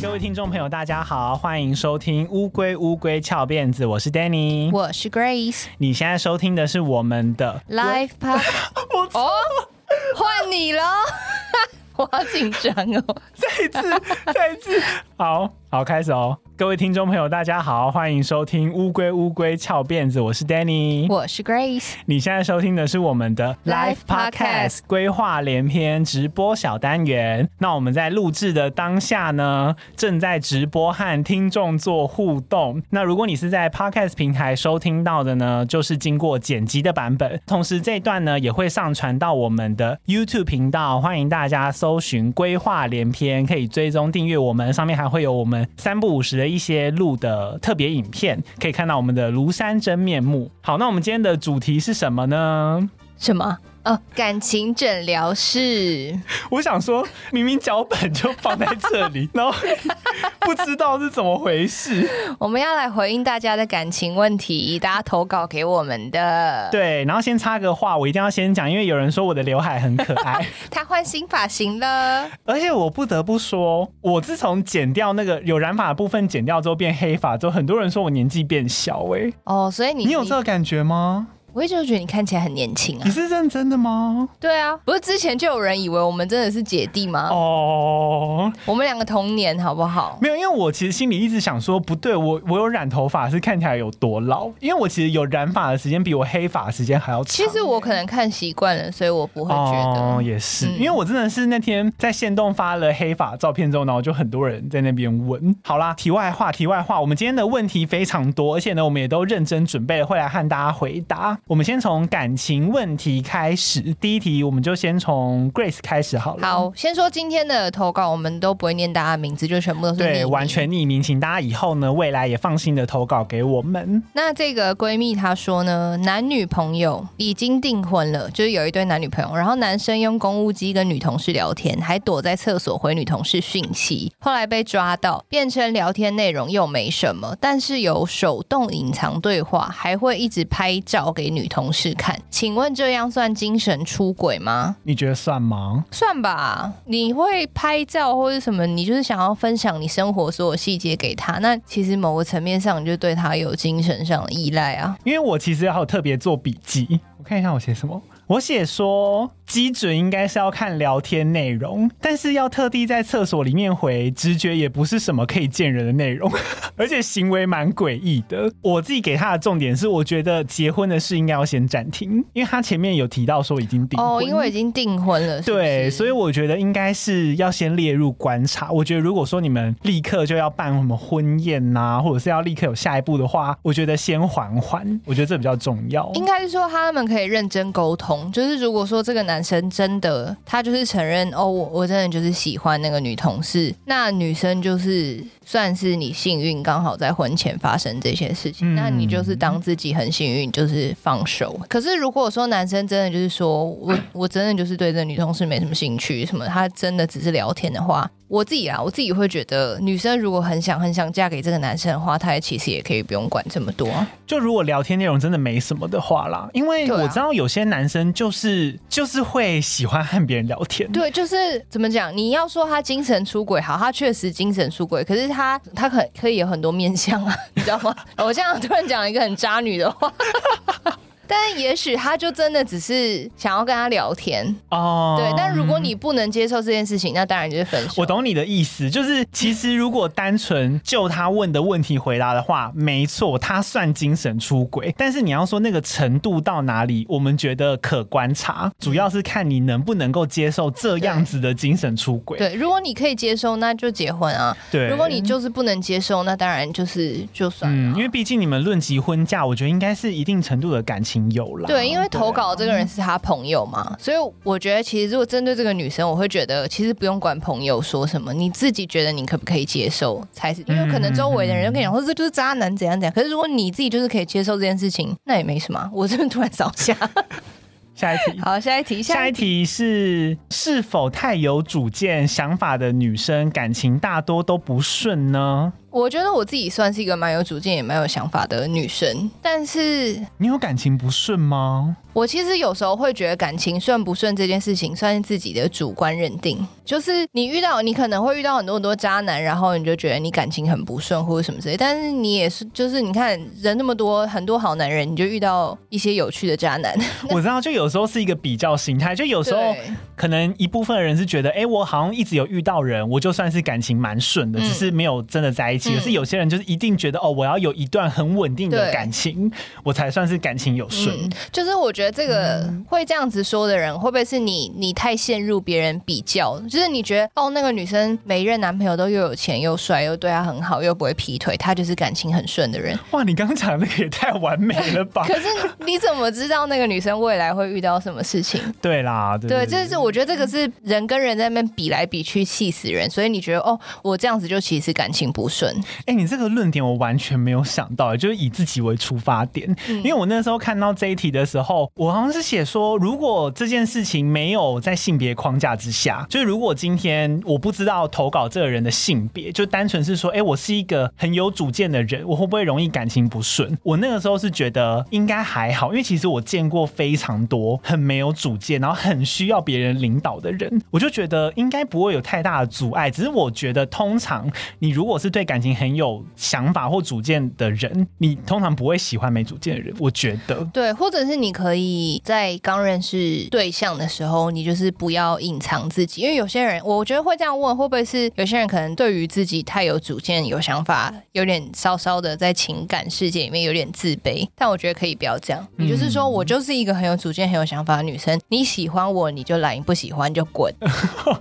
各位听众朋友，大家好，欢迎收听《乌龟乌龟翘辫子》，我是 Danny，我是 Grace。你现在收听的是我们的 Live Podcast。哦，换你了，我好紧张哦！再一次，再一次，好好开始哦。各位听众朋友，大家好，欢迎收听乌龟乌龟翘辫子，我是 Danny，我是 Grace。你现在收听的是我们的 Live Podcast 规划连篇直播小单元。那我们在录制的当下呢，正在直播和听众做互动。那如果你是在 Podcast 平台收听到的呢，就是经过剪辑的版本。同时这一段呢，也会上传到我们的 YouTube 频道，欢迎大家搜寻规划连篇，可以追踪订阅我们。上面还会有我们三不五十的。一些录的特别影片，可以看到我们的庐山真面目。好，那我们今天的主题是什么呢？什么？哦，感情诊疗室。我想说，明明脚本就放在这里，然后不知道是怎么回事。我们要来回应大家的感情问题，大家投稿给我们的。对，然后先插个话，我一定要先讲，因为有人说我的刘海很可爱，他换新发型了。而且我不得不说，我自从剪掉那个有染发的部分剪掉之后变黑发之后，很多人说我年纪变小哎、欸。哦，所以你你有这个感觉吗？我一直觉得你看起来很年轻啊！你是认真的吗？对啊，不是之前就有人以为我们真的是姐弟吗？哦，我们两个同年，好不好？没有，因为我其实心里一直想说，不对，我我有染头发是看起来有多老？因为我其实有染发的时间比我黑发的时间还要长。其实我可能看习惯了，所以我不会觉得。哦，也是，嗯、因为我真的是那天在线动发了黑发照片之后，然后就很多人在那边问。好啦，题外话，题外话，我们今天的问题非常多，而且呢，我们也都认真准备了，会来和大家回答。我们先从感。情问题开始，第一题我们就先从 Grace 开始好了。好，先说今天的投稿，我们都不会念大家名字，就全部都是对，完全匿名，请大家以后呢，未来也放心的投稿给我们。那这个闺蜜她说呢，男女朋友已经订婚了，就是有一对男女朋友，然后男生用公务机跟女同事聊天，还躲在厕所回女同事讯息，后来被抓到，变成聊天内容又没什么，但是有手动隐藏对话，还会一直拍照给女同事看。请问这样算精神出轨吗？你觉得算吗？算吧。你会拍照或者什么？你就是想要分享你生活所有细节给他。那其实某个层面上，你就对他有精神上的依赖啊。因为我其实还有特别做笔记，我看一下我写什么。我写说，基准应该是要看聊天内容，但是要特地在厕所里面回，直觉也不是什么可以见人的内容，而且行为蛮诡异的。我自己给他的重点是，我觉得结婚的事应该要先暂停，因为他前面有提到说已经订婚，哦，因为已经订婚了是是？对，所以我觉得应该是要先列入观察。我觉得如果说你们立刻就要办什么婚宴呐、啊，或者是要立刻有下一步的话，我觉得先缓缓，我觉得这比较重要。应该是说他们可以认真沟通。就是如果说这个男生真的他就是承认哦，我我真的就是喜欢那个女同事，那女生就是算是你幸运，刚好在婚前发生这些事情，嗯、那你就是当自己很幸运，就是放手。可是如果说男生真的就是说我 我真的就是对这女同事没什么兴趣，什么他真的只是聊天的话。我自己啊，我自己会觉得，女生如果很想很想嫁给这个男生的话，她也其实也可以不用管这么多。就如果聊天内容真的没什么的话啦，因为我知道有些男生就是、啊、就是会喜欢和别人聊天。对，就是怎么讲？你要说他精神出轨，好，他确实精神出轨，可是他他可可以有很多面相啊，你知道吗？我这样突然讲一个很渣女的话。但也许他就真的只是想要跟他聊天哦，对。但如果你不能接受这件事情，那当然就是分手。我懂你的意思，就是其实如果单纯就他问的问题回答的话，没错，他算精神出轨。但是你要说那个程度到哪里，我们觉得可观察，主要是看你能不能够接受这样子的精神出轨。对，如果你可以接受，那就结婚啊。对，如果你就是不能接受，那当然就是就算了。嗯，因为毕竟你们论及婚嫁，我觉得应该是一定程度的感情。有了，对，因为投稿这个人是他朋友嘛，啊、所以我觉得其实如果针对这个女生，我会觉得其实不用管朋友说什么，你自己觉得你可不可以接受才是，因为可能周围的人就跟你讲，或者就是渣男怎样怎样。可是如果你自己就是可以接受这件事情，那也没什么。我这边突然扫下，下一题，好，下一题，下一题是是否太有主见、想法的女生，感情大多都不顺呢？我觉得我自己算是一个蛮有主见也蛮有想法的女生，但是你有感情不顺吗？我其实有时候会觉得感情顺不顺这件事情算是自己的主观认定，就是你遇到你可能会遇到很多很多渣男，然后你就觉得你感情很不顺或者什么之类，但是你也是就是你看人那么多很多好男人，你就遇到一些有趣的渣男。我知道，就有时候是一个比较心态，就有时候可能一部分的人是觉得，哎，我好像一直有遇到人，我就算是感情蛮顺的，嗯、只是没有真的在一起。可是有些人就是一定觉得，哦，我要有一段很稳定的感情，我才算是感情有顺。嗯、就是我觉得这个。嗯会这样子说的人，会不会是你？你太陷入别人比较，就是你觉得哦，那个女生每一任男朋友都又有钱又帅又对她很好又不会劈腿，她就是感情很顺的人。哇，你刚刚讲的那个也太完美了吧？可是你怎么知道那个女生未来会遇到什么事情？对啦，对，对，对，对，就是我觉得这个是人跟人在那边比来比去，气死人。所以你觉得哦，我这样子就其实感情不顺。哎、欸，你这个论点我完全没有想到，就是以自己为出发点。嗯、因为我那时候看到这一题的时候，我好像是写说如果。这件事情没有在性别框架之下，就是如果今天我不知道投稿这个人的性别，就单纯是说，哎，我是一个很有主见的人，我会不会容易感情不顺？我那个时候是觉得应该还好，因为其实我见过非常多很没有主见，然后很需要别人领导的人，我就觉得应该不会有太大的阻碍。只是我觉得，通常你如果是对感情很有想法或主见的人，你通常不会喜欢没主见的人。我觉得，对，或者是你可以在刚认识。对象的时候，你就是不要隐藏自己，因为有些人，我觉得会这样问，会不会是有些人可能对于自己太有主见、有想法，有点稍稍的在情感世界里面有点自卑。但我觉得可以不要这样，你就是说我就是一个很有主见、很有想法的女生，你喜欢我你就来，你不喜欢就滚。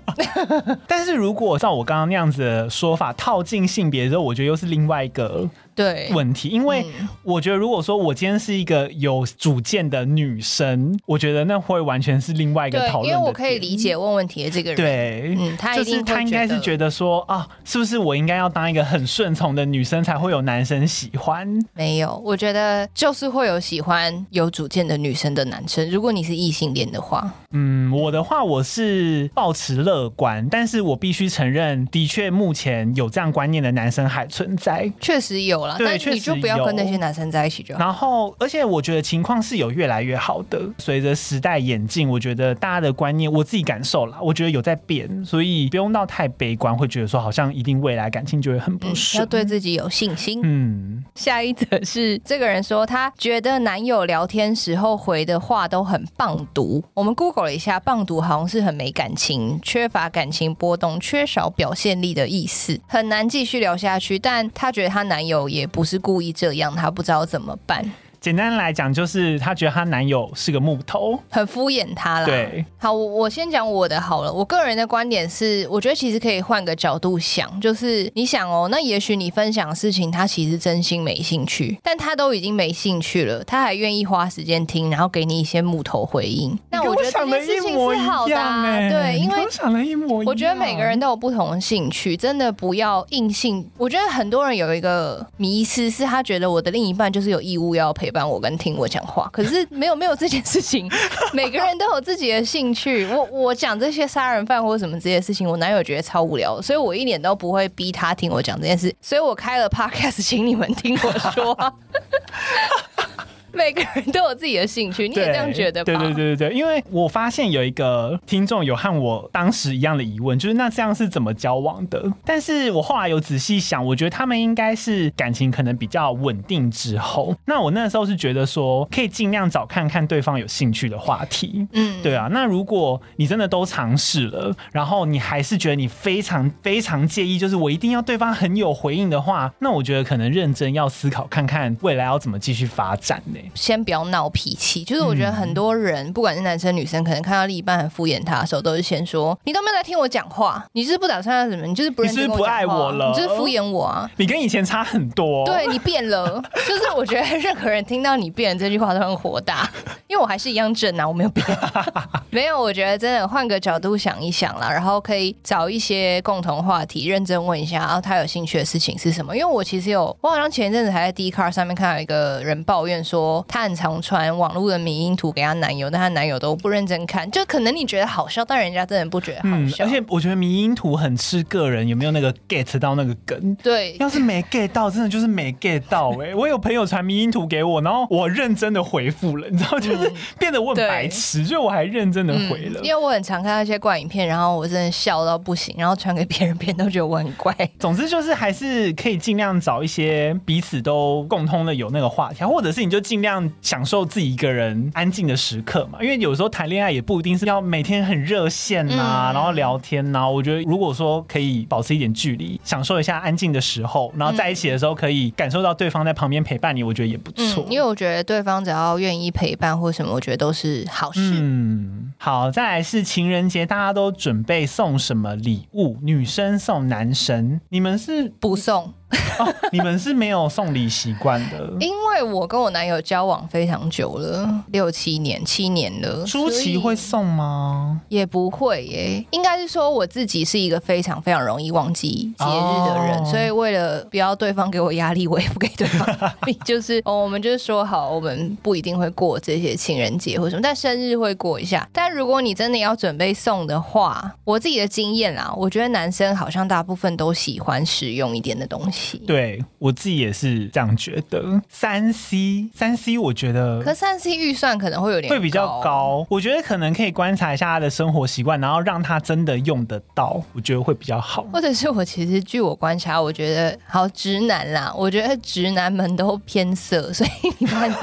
但是如果照我刚刚那样子的说法套进性别之后，我觉得又是另外一个。对问题，因为我觉得，如果说我今天是一个有主见的女生，我觉得那会完全是另外一个讨论。因为我可以理解问问题的这个人，对，嗯，他就是他应该是觉得说啊，是不是我应该要当一个很顺从的女生，才会有男生喜欢？没有，我觉得就是会有喜欢有主见的女生的男生。如果你是异性恋的话，嗯，我的话我是抱持乐观，但是我必须承认，的确目前有这样观念的男生还存在，确实有。对，你就不要跟那些男生在一起就好。然后，而且我觉得情况是有越来越好的。随着时代演进，我觉得大家的观念，我自己感受了，我觉得有在变，所以不用到太悲观，会觉得说好像一定未来感情就会很不顺。嗯，要对自己有信心。嗯，下一则是这个人说，他觉得男友聊天时候回的话都很棒读。我们 Google 了一下，棒读好像是很没感情、缺乏感情波动、缺少表现力的意思，很难继续聊下去。但他觉得她男友。也不是故意这样，他不知道怎么办。简单来讲，就是她觉得她男友是个木头，很敷衍她啦。对，好，我我先讲我的好了。我个人的观点是，我觉得其实可以换个角度想，就是你想哦，那也许你分享的事情，他其实真心没兴趣，但他都已经没兴趣了，他还愿意花时间听，然后给你一些木头回应。那我觉得这件事情是好的啊，对，因为想的一模一样。我觉得每个人都有不同的兴趣，真的不要硬性。我觉得很多人有一个迷思，是他觉得我的另一半就是有义务要陪伴我跟听我讲话，可是没有没有这件事情，每个人都有自己的兴趣。我我讲这些杀人犯或什么这些事情，我男友觉得超无聊，所以我一点都不会逼他听我讲这件事。所以我开了 podcast，请你们听我说。每个人都有自己的兴趣，你也这样觉得吧？对对对对对，因为我发现有一个听众有和我当时一样的疑问，就是那这样是怎么交往的？但是我后来有仔细想，我觉得他们应该是感情可能比较稳定之后。那我那时候是觉得说，可以尽量找看看对方有兴趣的话题。嗯，对啊。那如果你真的都尝试了，然后你还是觉得你非常非常介意，就是我一定要对方很有回应的话，那我觉得可能认真要思考看看未来要怎么继续发展呢？先不要闹脾气，就是我觉得很多人，不管是男生女生，可能看到另一半很敷衍他的时候，都是先说：“你都没有在听我讲话，你是不打算要什么？你就是不你是不爱我了，你就是敷衍我啊！你跟以前差很多，对你变了。就是我觉得任何人听到你变了这句话都很火大，因为我还是一样正啊，我没有变。没有，我觉得真的换个角度想一想啦，然后可以找一些共同话题，认真问一下，然后他有兴趣的事情是什么？因为我其实有，我好像前一阵子还在 Dcard 上面看到一个人抱怨说。说她很常传网络的迷因图给她男友，但她男友都不认真看，就可能你觉得好笑，但人家真的不觉得好笑。嗯，而且我觉得迷因图很吃个人有没有那个 get 到那个梗。对，要是没 get 到，真的就是没 get 到哎、欸。我有朋友传迷因图给我，然后我认真的回复了，你知道，就是变得我很白痴，就我还认真的回了、嗯。因为我很常看到一些怪影片，然后我真的笑到不行，然后传给别人，别人都觉得我很怪。总之就是还是可以尽量找一些彼此都共通的有那个话题，或者是你就尽量享受自己一个人安静的时刻嘛。因为有时候谈恋爱也不一定是要每天很热线呐、啊，然后聊天呐、啊。我觉得如果说可以保持一点距离，享受一下安静的时候，然后在一起的时候可以感受到对方在旁边陪伴你，我觉得也不错、嗯。因为我觉得对方只要愿意陪伴或什么，我觉得都是好事。嗯，好，再来是情人节，大家都准备送什么礼物？女生送男生，你们是不送？哦，你们是没有送礼习惯的，因为我跟我男友交往非常久了，六七年、七年了。初期会送吗？也不会耶，应该是说我自己是一个非常非常容易忘记节日的人，哦、所以为了不要对方给我压力，我也不给对方压力。就是哦，我们就是说好，我们不一定会过这些情人节或什么，但生日会过一下。但如果你真的要准备送的话，我自己的经验啦，我觉得男生好像大部分都喜欢实用一点的东西。对，我自己也是这样觉得。三 C，三 C，我觉得，可三 C 预算可能会有点会比较高。我觉得可能可以观察一下他的生活习惯，然后让他真的用得到，我觉得会比较好。或者是我其实据我观察，我觉得好直男啦，我觉得直男们都偏色，所以你们，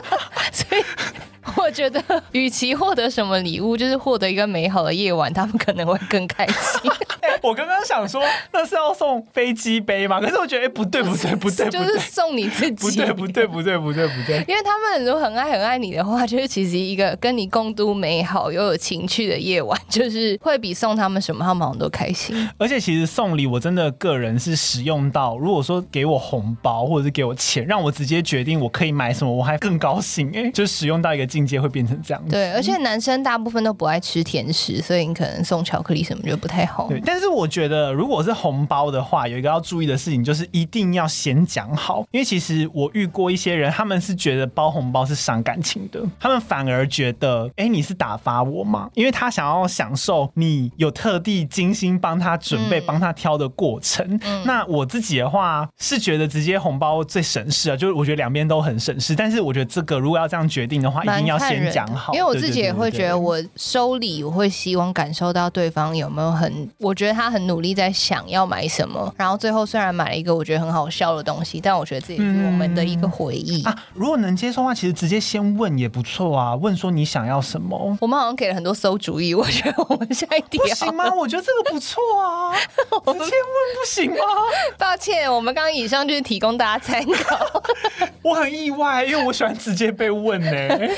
所以。我觉得，与其获得什么礼物，就是获得一个美好的夜晚，他们可能会更开心。欸、我刚刚想说，那是要送飞机杯吗？可是我觉得，哎、欸，不对，不对，不对，就是送你自己。不对，不对，不对，不对，不对。因为他们如果很爱很爱你的话，就是其实一个跟你共度美好又有情趣的夜晚，就是会比送他们什么他们好像都开心。而且其实送礼，我真的个人是使用到，如果说给我红包或者是给我钱，让我直接决定我可以买什么，我还更高兴。哎，就使用到一个境界会变成这样子。对，而且男生大部分都不爱吃甜食，所以你可能送巧克力什么就不太好。对，但是我觉得如果是红包的话，有一个要注意的事情就是一定要先讲好，因为其实我遇过一些人，他们是觉得包红包是伤感情的，他们反而觉得，哎，你是打发我吗？因为他想要享受你有特地精心帮他准备、帮、嗯、他挑的过程。嗯、那我自己的话是觉得直接红包最省事啊，就是我觉得两边都很省事，但是我觉得这个如果要这样决定的话，一定要先讲好。因为我自己也会觉得，我收礼，我会希望感受到对方有没有很，我觉得他很努力在想要买什么，然后最后虽然买了一个我觉得很好笑的东西，但我觉得这也是我们的一个回忆、嗯、啊。如果能接受的话，其实直接先问也不错啊，问说你想要什么。我们好像给了很多馊主意，我觉得我们下一题不行吗？我觉得这个不错啊，直接问不行吗？抱歉，我们刚刚以上就是提供大家参考。我很意外，因为我喜欢直接被问呢、欸，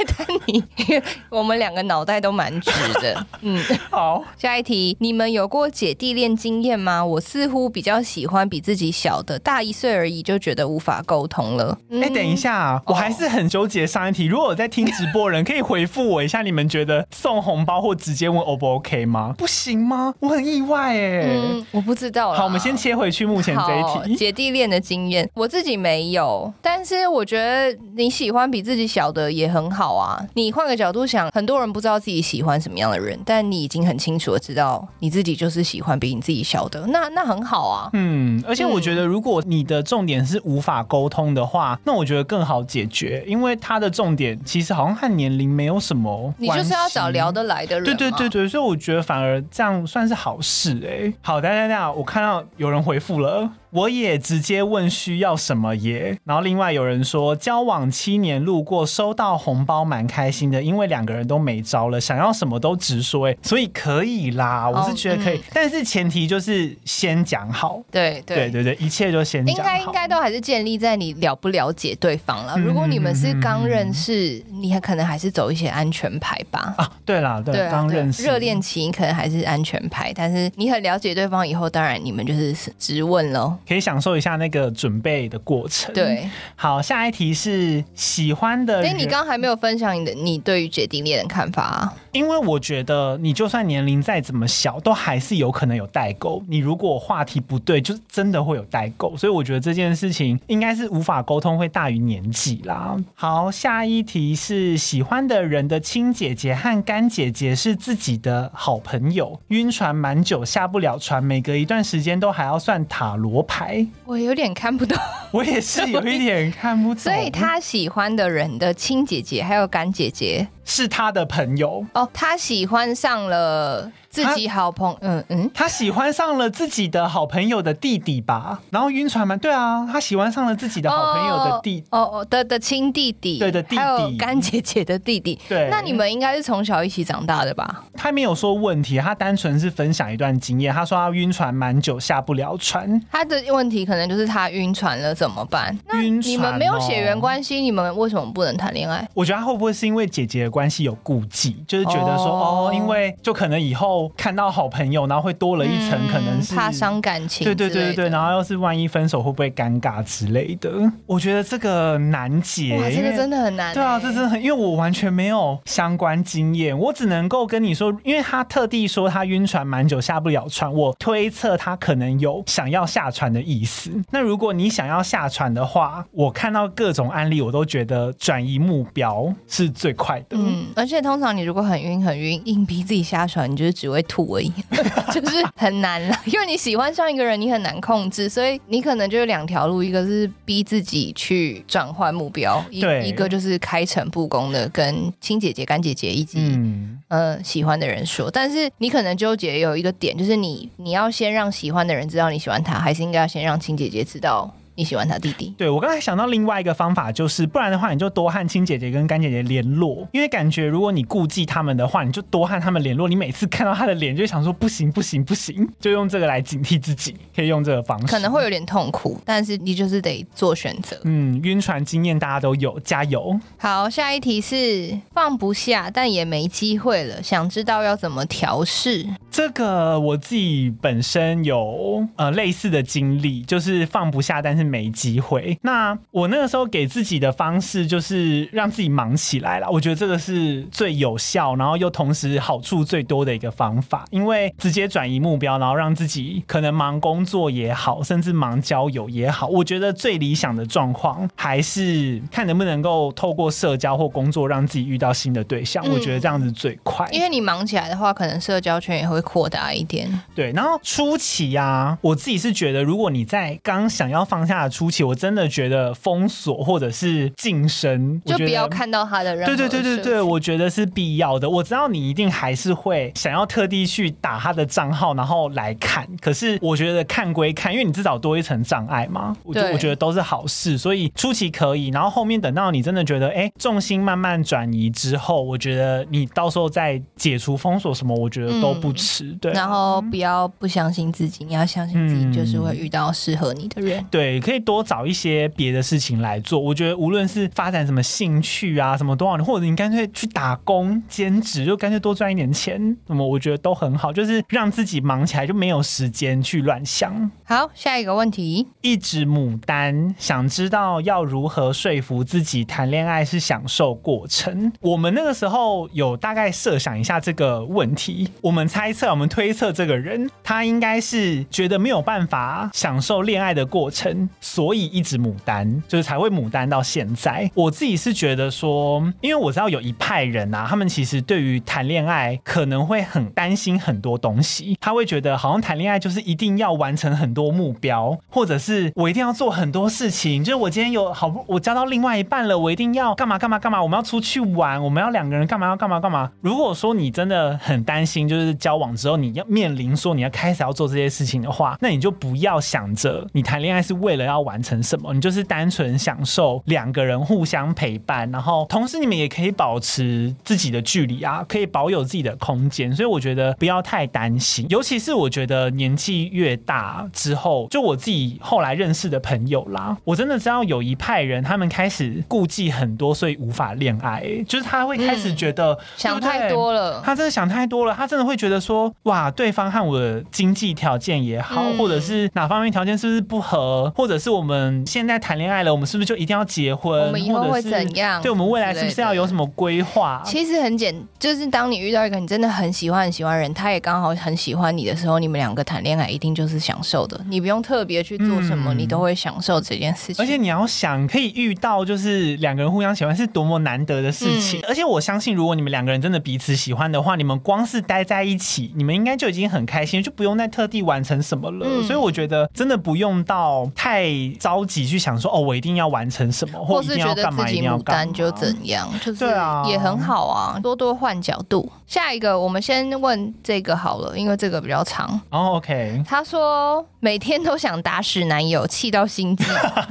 我们两个脑袋都蛮直的，嗯，好，下一题，你们有过姐弟恋经验吗？我似乎比较喜欢比自己小的，大一岁而已就觉得无法沟通了。哎、嗯欸，等一下、啊，我还是很纠结上一题。如果我在听直播人，可以回复我一下，你们觉得送红包或直接问 O 不 OK 吗？不行吗？我很意外哎、嗯，我不知道。好，我们先切回去目前这一题，姐弟恋的经验，我自己没有，但是我觉得你喜欢比自己小的也很好啊，你。换个角度想，很多人不知道自己喜欢什么样的人，但你已经很清楚的知道你自己就是喜欢比你自己小的，那那很好啊。嗯，而且我觉得，如果你的重点是无法沟通的话，那我觉得更好解决，因为他的重点其实好像和年龄没有什么，你就是要找聊得来的人。对对对对，所以我觉得反而这样算是好事哎、欸。好，大家大家，我看到有人回复了。我也直接问需要什么耶，然后另外有人说交往七年路过收到红包蛮开心的，因为两个人都没招了，想要什么都直说哎，所以可以啦，我是觉得可以，哦嗯、但是前提就是先讲好，对对。对对对，一切就先讲好，应该应该都还是建立在你了不了解对方了。如果你们是刚认识，嗯、你还可能还是走一些安全牌吧。啊，对啦，对，刚认识。热恋期你可能还是安全牌，但是你很了解对方以后，当然你们就是直问喽。可以享受一下那个准备的过程。对，好，下一题是喜欢的。哎，你刚刚还没有分享你的你对于姐弟恋的看法啊？因为我觉得你就算年龄再怎么小，都还是有可能有代沟。你如果话题不对，就真的会有代沟。所以我觉得这件事情应该是无法沟通，会大于年纪啦。好，下一题是喜欢的人的亲姐姐和干姐姐是自己的好朋友，晕船蛮久下不了船，每隔一段时间都还要算塔罗牌。我有点看不懂，我也是有一点看不懂。所以他喜欢的人的亲姐姐还有干姐姐是他的朋友哦，他喜欢上了。自己好朋友，嗯嗯，他喜欢上了自己的好朋友的弟弟吧，然后晕船吗？对啊，他喜欢上了自己的好朋友的弟，哦哦的的亲弟弟，对的弟弟，还有干姐姐的弟弟，对，那你们应该是从小一起长大的吧？他没有说问题，他单纯是分享一段经验。他说他晕船蛮久下不了船，他的问题可能就是他晕船了怎么办？晕船，你们没有血缘关系，你们为什么不能谈恋爱？我觉得他会不会是因为姐姐的关系有顾忌，就是觉得说哦，哦，因为就可能以后看到好朋友。然后会多了一层，可能是、嗯、怕伤感情。对对对对对，然后要是万一分手，会不会尴尬之类的？我觉得这个难解，哇，这个真的很难。对啊，这真的很，因为我完全没有相关经验，我只能够跟你说，因为他特地说他晕船蛮久下不了船，我推测他可能有想要下船的意思。那如果你想要下船的话，我看到各种案例，我都觉得转移目标是最快的。嗯，而且通常你如果很晕很晕，硬逼自己下船，你就是只会吐而已。就是很难了，因为你喜欢上一个人，你很难控制，所以你可能就有两条路，一个是逼自己去转换目标，对，一个就是开诚布公的跟亲姐姐、干姐姐以及嗯、呃、喜欢的人说。但是你可能纠结有一个点，就是你你要先让喜欢的人知道你喜欢他，还是应该要先让亲姐姐知道？你喜欢他弟弟？对，我刚才想到另外一个方法，就是不然的话，你就多和亲姐姐跟干姐姐联络，因为感觉如果你顾忌他们的话，你就多和他们联络。你每次看到他的脸，就想说不行不行不行，就用这个来警惕自己，可以用这个方式。可能会有点痛苦，但是你就是得做选择。嗯，晕船经验大家都有，加油。好，下一题是放不下，但也没机会了，想知道要怎么调试。这个我自己本身有呃类似的经历，就是放不下，但是。没机会。那我那个时候给自己的方式就是让自己忙起来了。我觉得这个是最有效，然后又同时好处最多的一个方法。因为直接转移目标，然后让自己可能忙工作也好，甚至忙交友也好，我觉得最理想的状况还是看能不能够透过社交或工作让自己遇到新的对象。嗯，我觉得这样子最快。因为你忙起来的话，可能社交圈也会扩大一点。对，然后初期啊，我自己是觉得，如果你在刚想要放下。下初期，我真的觉得封锁或者是晋升，就不要看到他的人。对对对对对，我觉得是必要的。我知道你一定还是会想要特地去打他的账号，然后来看。可是我觉得看归看，因为你至少多一层障碍嘛。我觉得我觉得都是好事，所以初期可以。然后后面等到你真的觉得，哎，重心慢慢转移之后，我觉得你到时候再解除封锁什么，我觉得都不迟。嗯、对，然后不要不相信自己，你要相信自己，就是会遇到适合你的人。嗯、对。可以多找一些别的事情来做。我觉得无论是发展什么兴趣啊，什么多少年，或者你干脆去打工兼职，就干脆多赚一点钱，那么我觉得都很好。就是让自己忙起来，就没有时间去乱想。好，下一个问题，一直牡丹想知道要如何说服自己谈恋爱是享受过程。我们那个时候有大概设想一下这个问题，我们猜测，我们推测这个人他应该是觉得没有办法享受恋爱的过程。所以一直牡丹，就是才会牡丹到现在。我自己是觉得说，因为我知道有一派人啊，他们其实对于谈恋爱可能会很担心很多东西，他会觉得好像谈恋爱就是一定要完成很多目标，或者是我一定要做很多事情。就是我今天有好不，我交到另外一半了，我一定要干嘛干嘛干嘛，我们要出去玩，我们要两个人干嘛要干嘛干嘛。如果说你真的很担心，就是交往之后你要面临说你要开始要做这些事情的话，那你就不要想着你谈恋爱。是为了要完成什么？你就是单纯享受两个人互相陪伴，然后同时你们也可以保持自己的距离啊，可以保有自己的空间。所以我觉得不要太担心，尤其是我觉得年纪越大之后，就我自己后来认识的朋友啦，我真的知道有一派人，他们开始顾忌很多，所以无法恋爱。就是他会开始觉得、嗯、想太多了，他真的想太多了，他真的会觉得说，哇，对方和我的经济条件也好，嗯、或者是哪方面条件是不是不合。或者者是我们现在谈恋爱了，我们是不是就一定要结婚？我们以后会怎样？对，我们未来是不是要有什么规划？其实很简，就是当你遇到一个你真的很喜欢很喜欢人，他也刚好很喜欢你的时候，你们两个谈恋爱一定就是享受的，你不用特别去做什么，嗯、你都会享受这件事情。而且你要想，可以遇到就是两个人互相喜欢是多么难得的事情。嗯、而且我相信，如果你们两个人真的彼此喜欢的话，你们光是待在一起，你们应该就已经很开心，就不用再特地完成什么了。嗯、所以我觉得真的不用到太着急去想说，哦，我一定要完成什么，或一定要干嘛，一定要干嘛，就怎样，就是也很好啊，多多换角度。下一个，我们先问这个好了，因为这个比较长。哦、oh，OK。他说每天都想打死男友，气到心悸。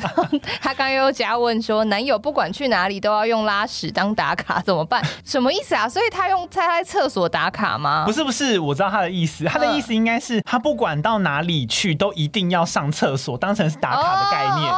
他刚又加问说，男友不管去哪里都要用拉屎当打卡，怎么办？什么意思啊？所以他用在在厕所打卡吗？不是不是，我知道他的意思。他的意思应该是他不管到哪里去都一定要上厕所，当成是打卡的概念。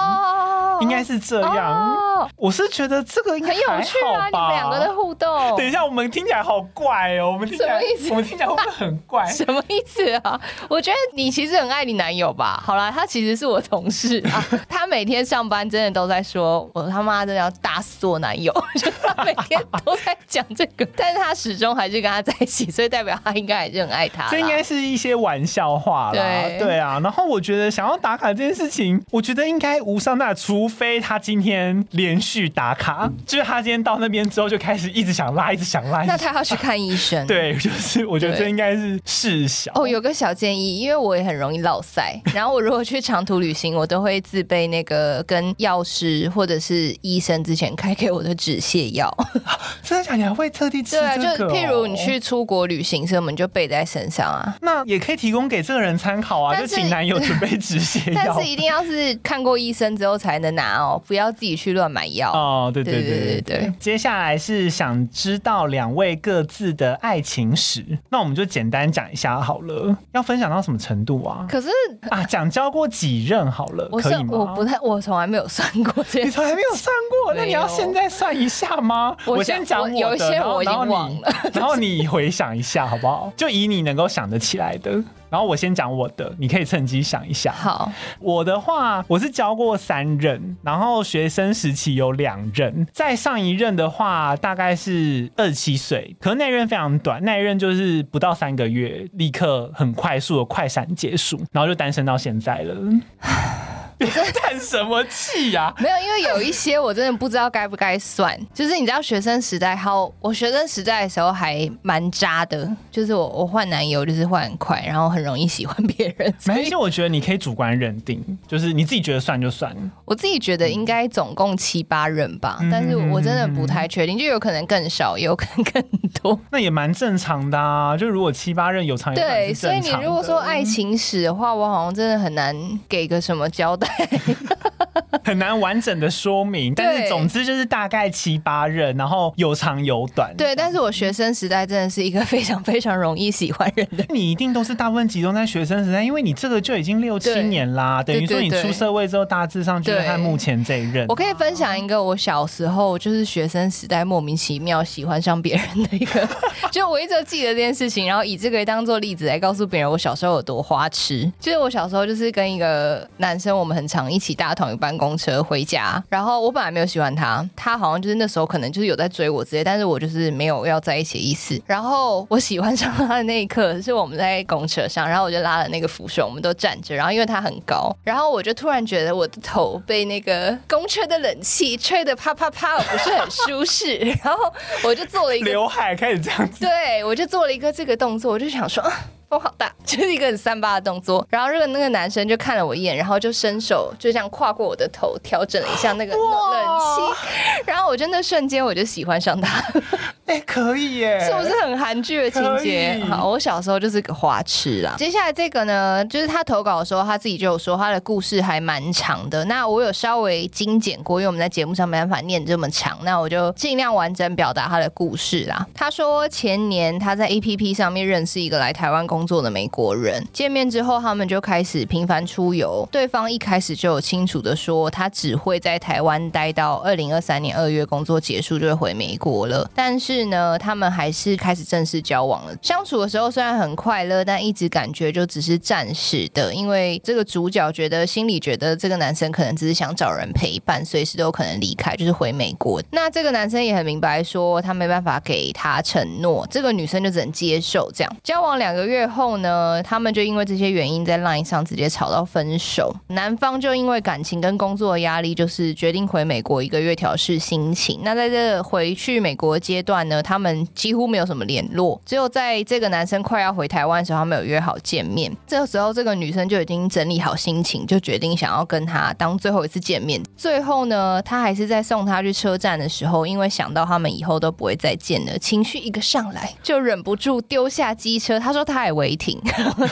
应该是这样。Oh、我是觉得这个应该很有趣啊，你们两个的互动。等一下，我们听起来好怪哦。我们听起来，什么意思？我们听起来会不会很怪？什么意思啊？我觉得你其实很爱你男友吧？好啦，他其实是我同事啊。他每天上班真的都在说，我他妈真的要打死我男友。就他每天都在讲这个，但是他始终还是跟他在一起，所以代表他应该还是很爱他。这应该是一些玩笑话啦。对对啊。然后我觉得想要打卡这件事情，我觉得应该无伤大雅，除非他今天连续打卡，就是他今天到那边之后就开始一直想拉，一直想拉。那他要去看医生。对，就是我觉得这应该是事小哦。有个小建议，因为我也很容易落赛，然后我如果去长途旅行，我都会自备那个跟药师或者是医生之前开给我的止泻药。真的假的？你还会特地？对，就譬如你去出国旅行，所以我们就备在身上啊。那也可以提供给这个人参考啊，就请男友准备止泻药。但是一定要是看过医生之后才能拿哦，不要自己去乱买药哦。对对对对对。接下来是想知道两位各自的爱情史，那我们就简单讲一下好了。要分享到什么程度啊？可是啊，讲交过几任好了，可以吗？我不太，我从来没有算过这。你从来没有算过？那你要现在算一下吗？我先讲有一些我已经忘了，然后你回想一下好不好？就以你能够想得起来的。然后我先讲我的，你可以趁机想一下。好，我的话，我是教过三任，然后学生时期有两任，在上一任的话大概是二十七岁，可是那一任非常短，那一任就是不到三个月，立刻很快速的快闪结束，然后就单身到现在了。你 在叹什么气呀？没有，因为有一些我真的不知道该不该算。就是你知道学生时代，好，我学生时代的时候还蛮渣的。就是我我换男友就是换很快，然后很容易喜欢别人。没关系，我觉得你可以主观认定，就是你自己觉得算就算。我自己觉得应该总共七八任吧，但是我真的不太确定，就有可能更少，也有可能更多。那也蛮正常的啊，就如果七八任有长有短，对，所以你如果说爱情史的话，我好像真的很难给个什么交代。对，很难完整的说明，但是总之就是大概七八任，然后有长有短。对，但是我学生时代真的是一个非常非常容易喜欢人的。你一定都是大部分集中在学生时代，因为你这个就已经六七年啦，等于说你出社会之后大致上就是和目前这一任。我可以分享一个我小时候就是学生时代莫名其妙喜欢上别人的一个，就我一直记得这件事情，然后以这个当做例子来告诉别人我小时候有多花痴。就是我小时候就是跟一个男生，我们很常一起搭同一班公车回家，然后我本来没有喜欢他，他好像就是那时候可能就是有在追我之类，但是我就是没有要在一起的意思。然后我喜欢上他的那一刻是我们在公车上，然后我就拉了那个扶手，我们都站着，然后因为他很高，然后我就突然觉得我的头被那个公车的冷气吹得啪啪啪，我不是很舒适，然后我就做了一个刘海开始这样子，对，我就做了一个这个动作，我就想说。风好大，就是一个很三八的动作。然后，这个那个男生就看了我一眼，然后就伸手就这样跨过我的头，调整了一下那个冷气。然后，我真的瞬间我就喜欢上他。哎、欸，可以耶，是不是很韩剧的情节？好，我小时候就是个花痴啦。接下来这个呢，就是他投稿的时候，他自己就有说他的故事还蛮长的。那我有稍微精简过，因为我们在节目上没办法念这么长，那我就尽量完整表达他的故事啦。他说前年他在 APP 上面认识一个来台湾工作的美国人，见面之后，他们就开始频繁出游。对方一开始就有清楚的说，他只会在台湾待到二零二三年二月，工作结束就会回美国了。但是呢，他们还是开始正式交往了。相处的时候虽然很快乐，但一直感觉就只是暂时的，因为这个主角觉得心里觉得这个男生可能只是想找人陪伴，随时都有可能离开，就是回美国。那这个男生也很明白说他没办法给他承诺，这个女生就只能接受这样。交往两个月后呢，他们就因为这些原因在 LINE 上直接吵到分手。男方就因为感情跟工作的压力，就是决定回美国一个月调试心情。那在这回去美国阶段呢，他们几乎没有什么联络，只有在这个男生快要回台湾的时候，他们有约好见面。这个时候，这个女生就已经整理好心情，就决定想要跟他当最后一次见面。最后呢，他还是在送他去车站的时候，因为想到他们以后都不会再见了，情绪一个上来，就忍不住丢下机车。他说他也违停，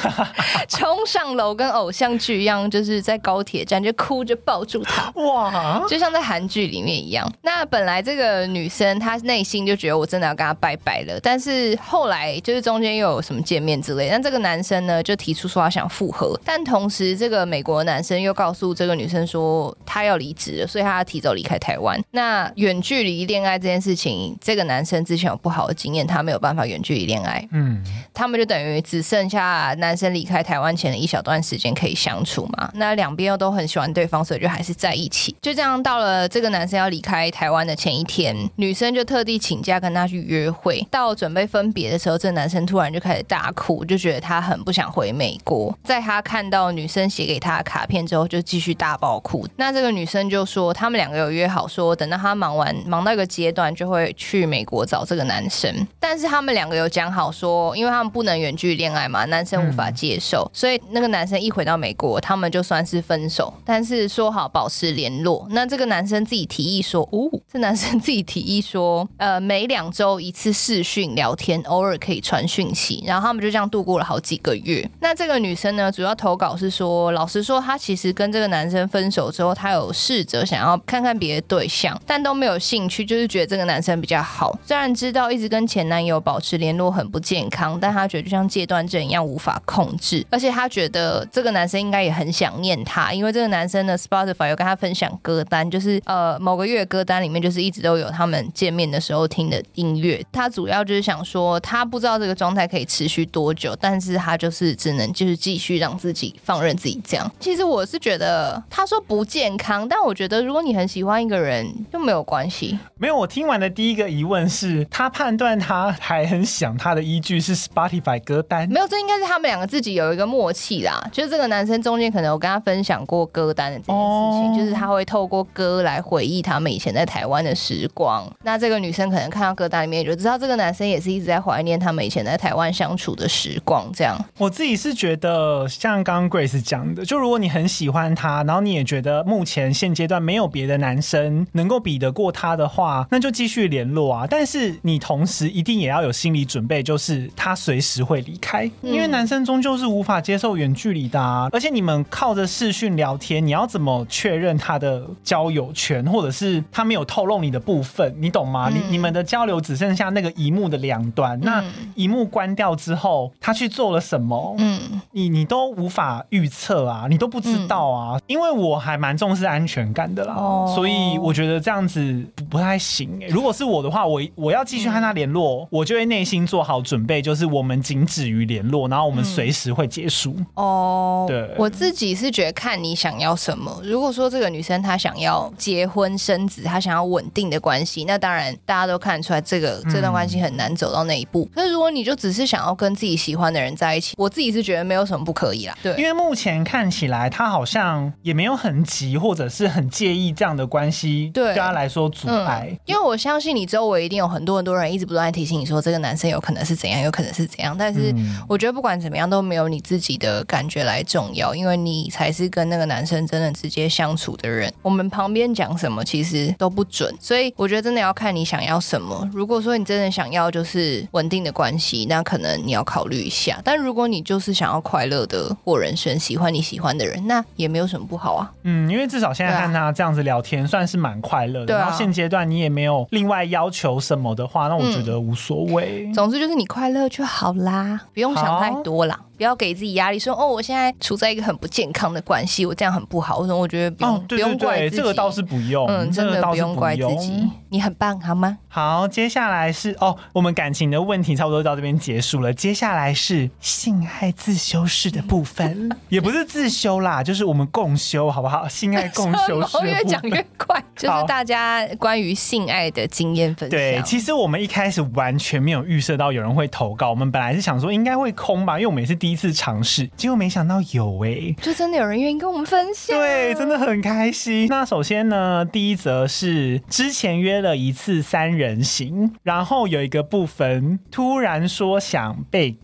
冲上楼，跟偶像剧一样，就是在高铁站就哭着抱住他，哇，就像在韩剧里面一样。那本来这个女生她内心就觉得我真的要跟他拜拜了，但是后来就是中间又有什么见面之类，但这个男生呢就提出说他想复合，但同时这个美国男生又告诉这个女生说他要离职了，所以他要提早离开台湾。那远距离恋爱这件事情，这个男生之前有不好的经验，他没有办法远距离恋爱，嗯，他们就等于只剩下男生离开台湾前的一小段时间可以相处嘛。那两边又都很喜欢对方，所以就还是在一起。就这样到了这个男生要离开台湾的前一天，女生就特地请假跟跟他去约会。到准备分别的时候，这男生突然就开始大哭，就觉得他很不想回美国。在他看到女生写给他的卡片之后，就继续大爆哭。那这个女生就说，他们两个有约好说，等到他忙完忙到一个阶段，就会去美国找这个男生。但是他们两个有讲好说，因为他们不能远距恋爱嘛，男生无法接受，所以那个男生一回到美国，他们就算是分手。但是说好保持联络。那这个男生自己提议说，哦，这男生自己提议说，呃，每两两周一次视讯聊天，偶尔可以传讯息。然后他们就这样度过了好几个月。那这个女生呢，主要投稿是说，老实说，她其实跟这个男生分手之后，她有试着想要看看别的对象，但都没有兴趣，就是觉得这个男生比较好。虽然知道一直跟前男友保持联络很不健康，但她觉得就像戒断症一样无法控制。而且她觉得这个男生应该也很想念她，因为这个男生呢，Spotify 有跟她分享歌单，就是呃某个月歌单里面就是一直都有他们见面的时候听的音乐。他主要就是想说，他不知道这个状态可以持续多久，但是他就是只能就是继续让自己放任自己这样。其实我是觉得，他说不健康，但我觉得如果你很喜欢一个人，就没有关系。没有，我听完的第一个疑问是，他判断他还很想他的依据是 Spotify 歌单。没有，这应该是他们两个自己有一个默契啦。就是这个男生中间可能有跟他分享过歌单的这件事情，oh. 就是他会透过歌来回忆他们以前在台湾的时光。那这个女生可能看到歌单里面，就知道这个男生也是一直在怀念他们以前在台湾相处的时光。这样，我自己是觉得，像刚刚 Grace 讲的，就如果你很喜欢他，然后你也觉得目前现阶段没有别的男生能够比得过他的话，那就继续联络啊。但是你同时一定也要有心理准备，就是他随时会离开，因为男生终究是无法接受远距离的啊。而且你们靠着视讯聊天，你要怎么确认他的交友圈，或者是他没有透露你的部分，你懂吗？你你们的交流只剩下那个荧幕的两端，那荧幕关掉之后，他去做了什么？嗯，你你都无法预测啊，你都不知道啊。因为我还蛮重视安全感的啦，哦所以我觉得这样子不不太行欸。如果是我的话，我我要继续和他联络，我就会内心做好准备，就是我们仅止于联络，然后我们随时会结束。哦，对，我自己是觉得看你想要什么。如果说这个女生她想要结婚生子，她想要稳定的关系，那当然大家都看得出来这个这段关系很难走到那一步。可是如果你就只是想要跟自己喜欢的人在一起，我自己是觉得没有什么不可以啦。对，因为目前看起来他好像也没有很急，或者是很介意这样的关系对他来说阻碍。嗯，因为我相信你周围一定有很多很多人一直不断在提醒你说，这个男生有可能是怎样，有可能是怎样。但是我觉得不管怎么样都没有你自己的感觉来重要，因为你才是跟那个男生真的直接相处的人。我们旁边讲什么其实都不准，所以我觉得真的要看你想要什么。如果说你真的想要就是稳定的关系，那可能你要考虑一下。但如果你就是想要快乐的过人生，喜欢你喜欢的人，那也没有什么不好啊。嗯，因为至少现在看他这样子聊天，算是蛮快乐的。对啊。然后现阶段你也没有另外要求什么的话，那我觉得无所谓。总之就是你快乐就好啦，不用想太多啦。不要给自己压力，说哦，我现在处在一个很不健康的关系，我这样很不好。我说我觉得不用，哦、对对对，不用怪自己，这个倒是不用，嗯，真的不用怪自己，你很棒，好吗？好，接下来是哦，我们感情的问题差不多到这边结束了，接下来是性爱自修室的部分，也不是自修啦，就是我们共修，好不好？性爱共修室，越讲越快，就是大家关于性爱的经验分享。对，其实我们一开始完全没有预设到有人会投稿，我们本来是想说应该会空吧，因为我们也是第一次尝试，结果没想到有哎、欸，就真的有人愿意跟我们分享，对，真的很开心。那首先呢，第一则是之前约了一次三人行，然后有一个部分突然说想被。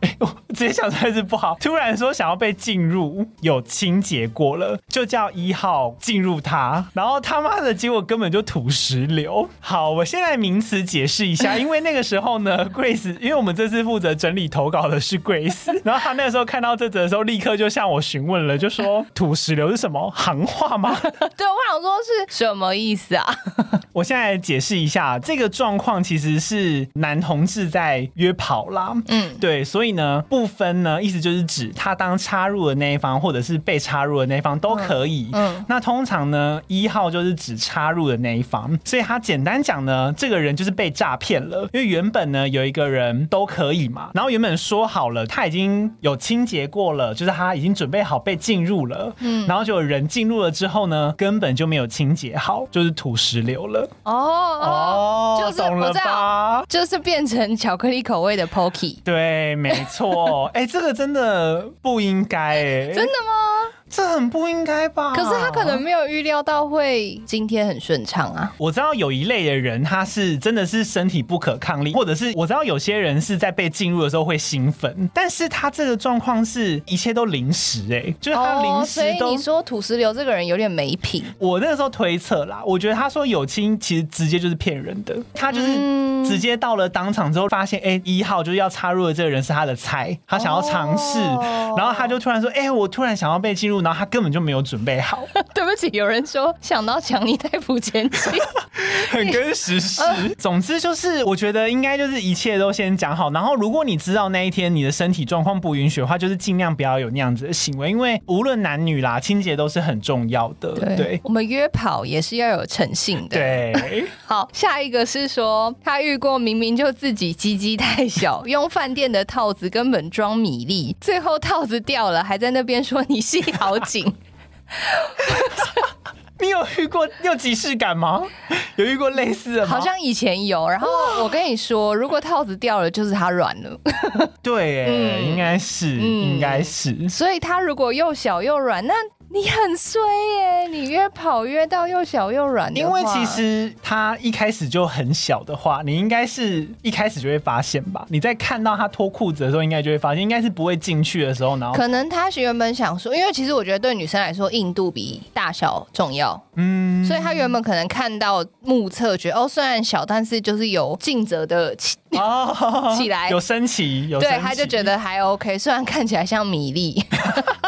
哎，我直接想出来是不好。突然说想要被进入，有清洁过了，就叫一号进入他，然后他妈的结果根本就土石流。好，我现在名词解释一下，因为那个时候呢，Grace，因为我们这次负责整理投稿的是 Grace，然后他那个时候看到这则的时候，立刻就向我询问了，就说土石流是什么行话吗？对，我想说是什么意思啊？我现在解释一下，这个状况其实是男同志在约跑啦，嗯，对，所以。呢不分呢，意思就是指他当插入的那一方，或者是被插入的那一方都可以。嗯，嗯，那通常呢，一号就是指插入的那一方，所以他简单讲呢，这个人就是被诈骗了，因为原本呢有一个人都可以嘛，然后原本说好了他已经有清洁过了，就是他已经准备好被进入了，嗯，然后就有人进入了之后呢，根本就没有清洁好，就是土石流了。哦哦，就是懂了吧？就是变成巧克力口味的 Pocky。对，没。没错，哎，这个真的不应该，哎，真的吗？这很不应该吧？可是他可能没有预料到会今天很顺畅啊。我知道有一类的人，他是真的是身体不可抗力，或者是我知道有些人是在被进入的时候会兴奋，但是他这个状况是一切都临时，哎，就是他临时都。所以你说土石流这个人有点没品。我那个时候推测啦，我觉得他说有亲其实直接就是骗人的，他就是直接到了当场之后发现，哎，一号就是要插入的这个人是他的菜，他想要尝试，然后他就突然说，哎，我突然想要被进入。然后他根本就没有准备好。对不起，有人说想到强尼戴普前妻，很跟时事。总之就是，我觉得应该就是一切都先讲好。然后如果你知道那一天你的身体状况不允许的话，就是尽量不要有那样子的行为，因为无论男女啦，清洁都是很重要的。对，对我们约跑也是要有诚信的。对，好，下一个是说他遇过明明就自己鸡鸡太小，用饭店的套子根本装米粒，最后套子掉了，还在那边说你戏好。好紧，你有遇过你有即视感吗？有遇过类似的吗？好像以前有。然后我跟你说，如果套子掉了，就是它软了。对，嗯，应该是，嗯，应该是。所以它如果又小又软，那。你很衰耶！你越跑越到又小又软，因为其实他一开始就很小的话，你应该是一开始就会发现吧？你在看到他脱裤子的时候，应该就会发现，应该是不会进去的时候，然后可能他原本想说，因为其实我觉得对女生来说，硬度比大小重要，嗯，所以他原本可能看到目测觉得哦，虽然小，但是就是有尽责的起哦 起来，有升起，有对，他就觉得还 OK，虽然看起来像米粒。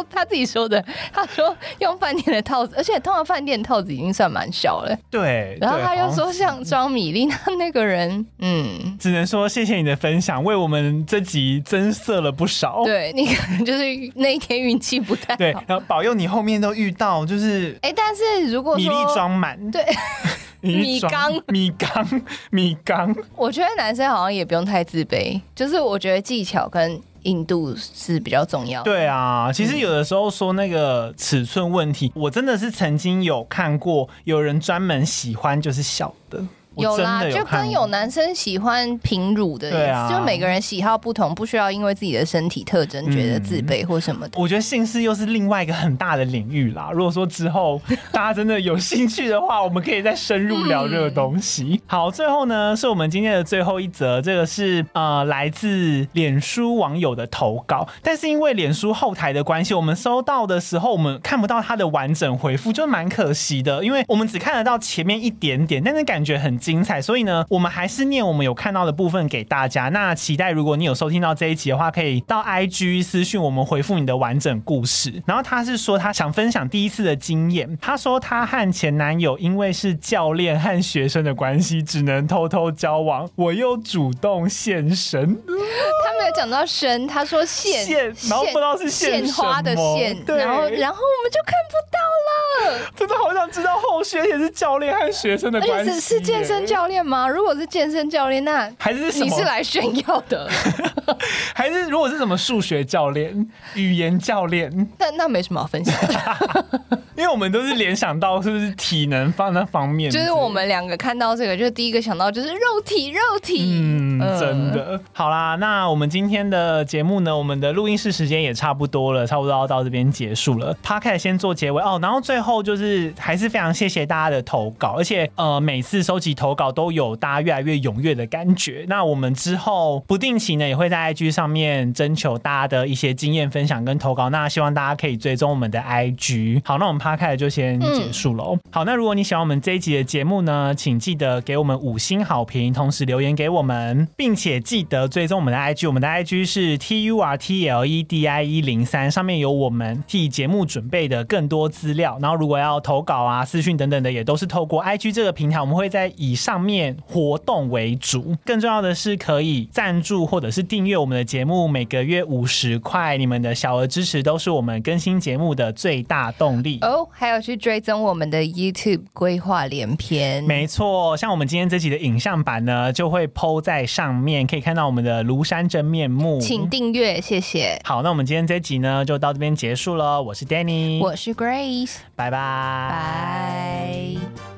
他说他自己说的，他说用饭店的套子，而且通常饭店套子已经算蛮小了。对，然后他又说像装米粒，那那个人，嗯，只能说谢谢你的分享，为我们这集增色了不少。对，你可能就是那一天运气不太好。对，然后保佑你后面都遇到，就是哎，但是如果米粒装满，对，米缸，米缸，米缸，我觉得男生好像也不用太自卑，就是我觉得技巧跟。硬度是比较重要。对啊，其实有的时候说那个尺寸问题，嗯、我真的是曾经有看过，有人专门喜欢就是小的。有啦，就跟有男生喜欢平乳的意思，对啊，就每个人喜好不同，不需要因为自己的身体特征觉得自卑或什么的。我觉得性事又是另外一个很大的领域啦。如果说之后 大家真的有兴趣的话，我们可以再深入聊这个东西。好，最后呢，是我们今天的最后一则，这个是呃来自脸书网友的投稿，但是因为脸书后台的关系，我们收到的时候我们看不到他的完整回复，就蛮可惜的，因为我们只看得到前面一点点，但是感觉很。精彩。所以呢，我们还是念我们有看到的部分给大家。那期待如果你有收听到这一集的话，可以到 IG 私讯我们回复你的完整故事。然后他是说他想分享第一次的经验。他说他和前男友因为是教练和学生的关系，只能偷偷交往。我又主动献身。他没有讲到身，他说献献，然后不知道是献花的献，对，然后然后我们就看不到了。真的好想知道后续也是教练和学生的关系。身教练吗？如果是健身教练，那还是你是来炫耀的？还是如果是什么数学教练、语言教练？那那没什么好分享的，因为我们都是联想到是不是体能方那方面。就是我们两个看到这个，就第一个想到就是肉体，肉体。嗯，真的。好啦，那我们今天的节目呢，我们的录音室时间也差不多了，差不多要到这边结束了。Podcast 先做结尾哦，然后最后就是还是非常谢谢大家的投稿，而且呃每次收集投稿都有大家越来越踊跃的感觉。那我们之后不定期呢也会在 IG 上面征求大家的一些经验分享跟投稿，那希望大家可以追踪我们的 IG。好，那我们 Podcast 就先结束了。嗯、好，那如果你喜欢我们这一集的节目呢，请记得给我们五星好评，同时留言给我们，并且记得追踪我们的 IG。我们的 IG 是 T U R T L E D I E 零三，上面有我们替节目准备的更多资料。然后如果要投稿啊、私讯等等的，也都是透过 IG 这个平台，我们会在以上面活动为主。更重要的是，可以赞助或者是订阅我们的节目，每个月五十块，你们的小额支持都是我们更新节目的最大动力。哦，还有去追踪我们的 YouTube 规划连篇。没错，像我们今天这集的影像版呢，就会 PO 在上面，可以看到我们的庐山真面目。请订阅，谢谢。好，那我们今天这集呢，就到这边结束了。我是 Danny，我是 Grace，拜拜，拜。